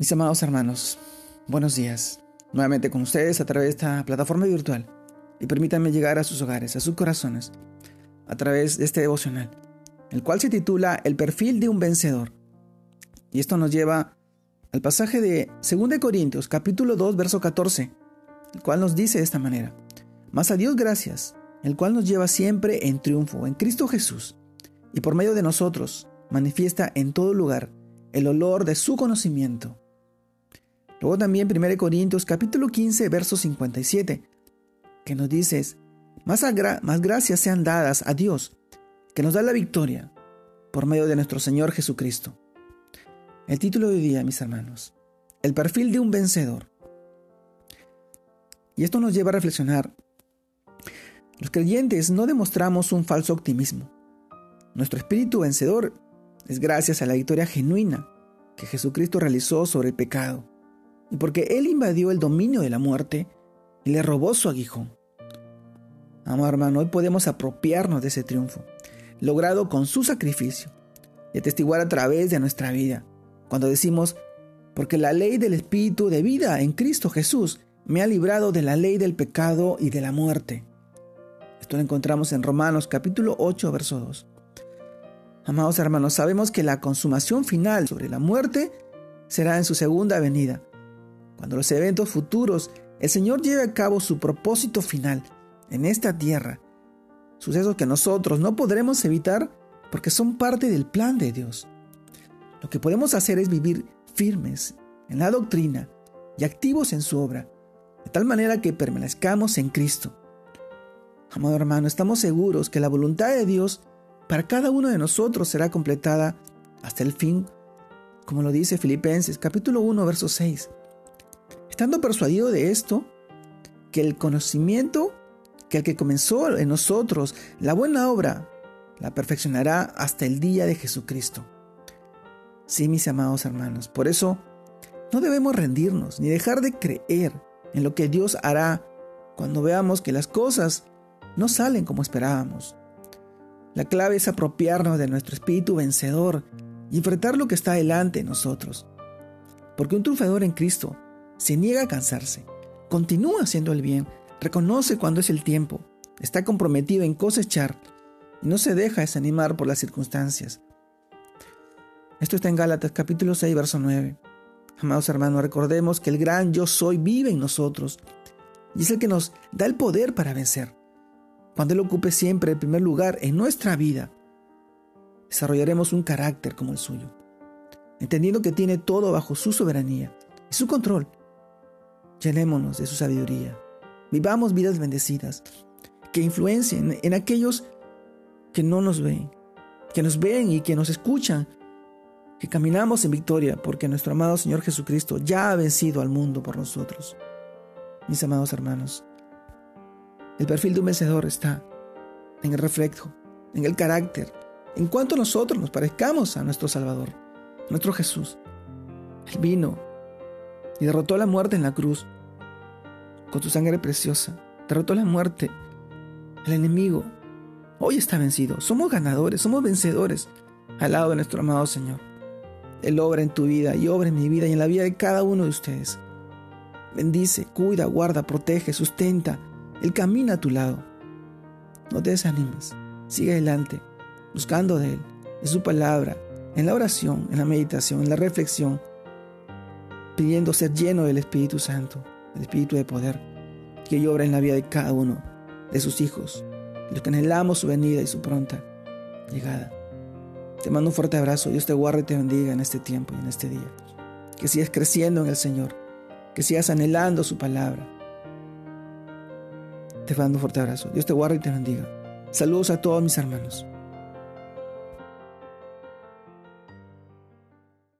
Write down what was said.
Mis amados hermanos, buenos días. Nuevamente con ustedes a través de esta plataforma virtual. Y permítanme llegar a sus hogares, a sus corazones, a través de este devocional, el cual se titula El perfil de un vencedor. Y esto nos lleva al pasaje de 2 Corintios, capítulo 2, verso 14, el cual nos dice de esta manera: Mas a Dios gracias, el cual nos lleva siempre en triunfo en Cristo Jesús, y por medio de nosotros manifiesta en todo lugar el olor de su conocimiento Luego también 1 Corintios capítulo 15, verso 57, que nos dice, más, más gracias sean dadas a Dios, que nos da la victoria por medio de nuestro Señor Jesucristo. El título de hoy día, mis hermanos, el perfil de un vencedor. Y esto nos lleva a reflexionar. Los creyentes no demostramos un falso optimismo. Nuestro espíritu vencedor es gracias a la victoria genuina que Jesucristo realizó sobre el pecado y porque Él invadió el dominio de la muerte y le robó su aguijón. Amado hermano, hoy podemos apropiarnos de ese triunfo, logrado con su sacrificio, y atestiguar a través de nuestra vida, cuando decimos, porque la ley del Espíritu de vida en Cristo Jesús me ha librado de la ley del pecado y de la muerte. Esto lo encontramos en Romanos capítulo 8, verso 2. Amados hermanos, sabemos que la consumación final sobre la muerte será en su segunda venida, cuando los eventos futuros el Señor lleve a cabo su propósito final en esta tierra, sucesos que nosotros no podremos evitar porque son parte del plan de Dios. Lo que podemos hacer es vivir firmes en la doctrina y activos en su obra, de tal manera que permanezcamos en Cristo. Amado hermano, estamos seguros que la voluntad de Dios para cada uno de nosotros será completada hasta el fin, como lo dice Filipenses capítulo 1, verso 6 estando persuadido de esto, que el conocimiento que el que comenzó en nosotros la buena obra, la perfeccionará hasta el día de Jesucristo. Sí, mis amados hermanos, por eso no debemos rendirnos ni dejar de creer en lo que Dios hará cuando veamos que las cosas no salen como esperábamos. La clave es apropiarnos de nuestro espíritu vencedor y enfrentar lo que está delante de nosotros. Porque un triunfador en Cristo se niega a cansarse, continúa haciendo el bien, reconoce cuando es el tiempo, está comprometido en cosechar y no se deja desanimar por las circunstancias. Esto está en Gálatas capítulo 6, verso 9. Amados hermanos, recordemos que el gran yo soy vive en nosotros y es el que nos da el poder para vencer. Cuando Él ocupe siempre el primer lugar en nuestra vida, desarrollaremos un carácter como el suyo, entendiendo que tiene todo bajo su soberanía y su control Llenémonos de su sabiduría. Vivamos vidas bendecidas que influencien en aquellos que no nos ven, que nos ven y que nos escuchan, que caminamos en victoria porque nuestro amado Señor Jesucristo ya ha vencido al mundo por nosotros. Mis amados hermanos, el perfil de un vencedor está en el reflejo, en el carácter, en cuanto nosotros nos parezcamos a nuestro Salvador, nuestro Jesús. Él vino y derrotó la muerte en la cruz con su sangre preciosa. Derrotó la muerte, el enemigo. Hoy está vencido. Somos ganadores, somos vencedores al lado de nuestro amado Señor. Él obra en tu vida y obra en mi vida y en la vida de cada uno de ustedes. Bendice, cuida, guarda, protege, sustenta. Él camina a tu lado. No te desanimes. Sigue adelante, buscando de Él, de su palabra, en la oración, en la meditación, en la reflexión, pidiendo ser lleno del Espíritu Santo, el Espíritu de poder, que obra en la vida de cada uno de sus hijos, los que anhelamos su venida y su pronta llegada. Te mando un fuerte abrazo, Dios te guarde y te bendiga en este tiempo y en este día. Que sigas creciendo en el Señor, que sigas anhelando su palabra. Te mando un fuerte abrazo, Dios te guarde y te bendiga. Saludos a todos mis hermanos.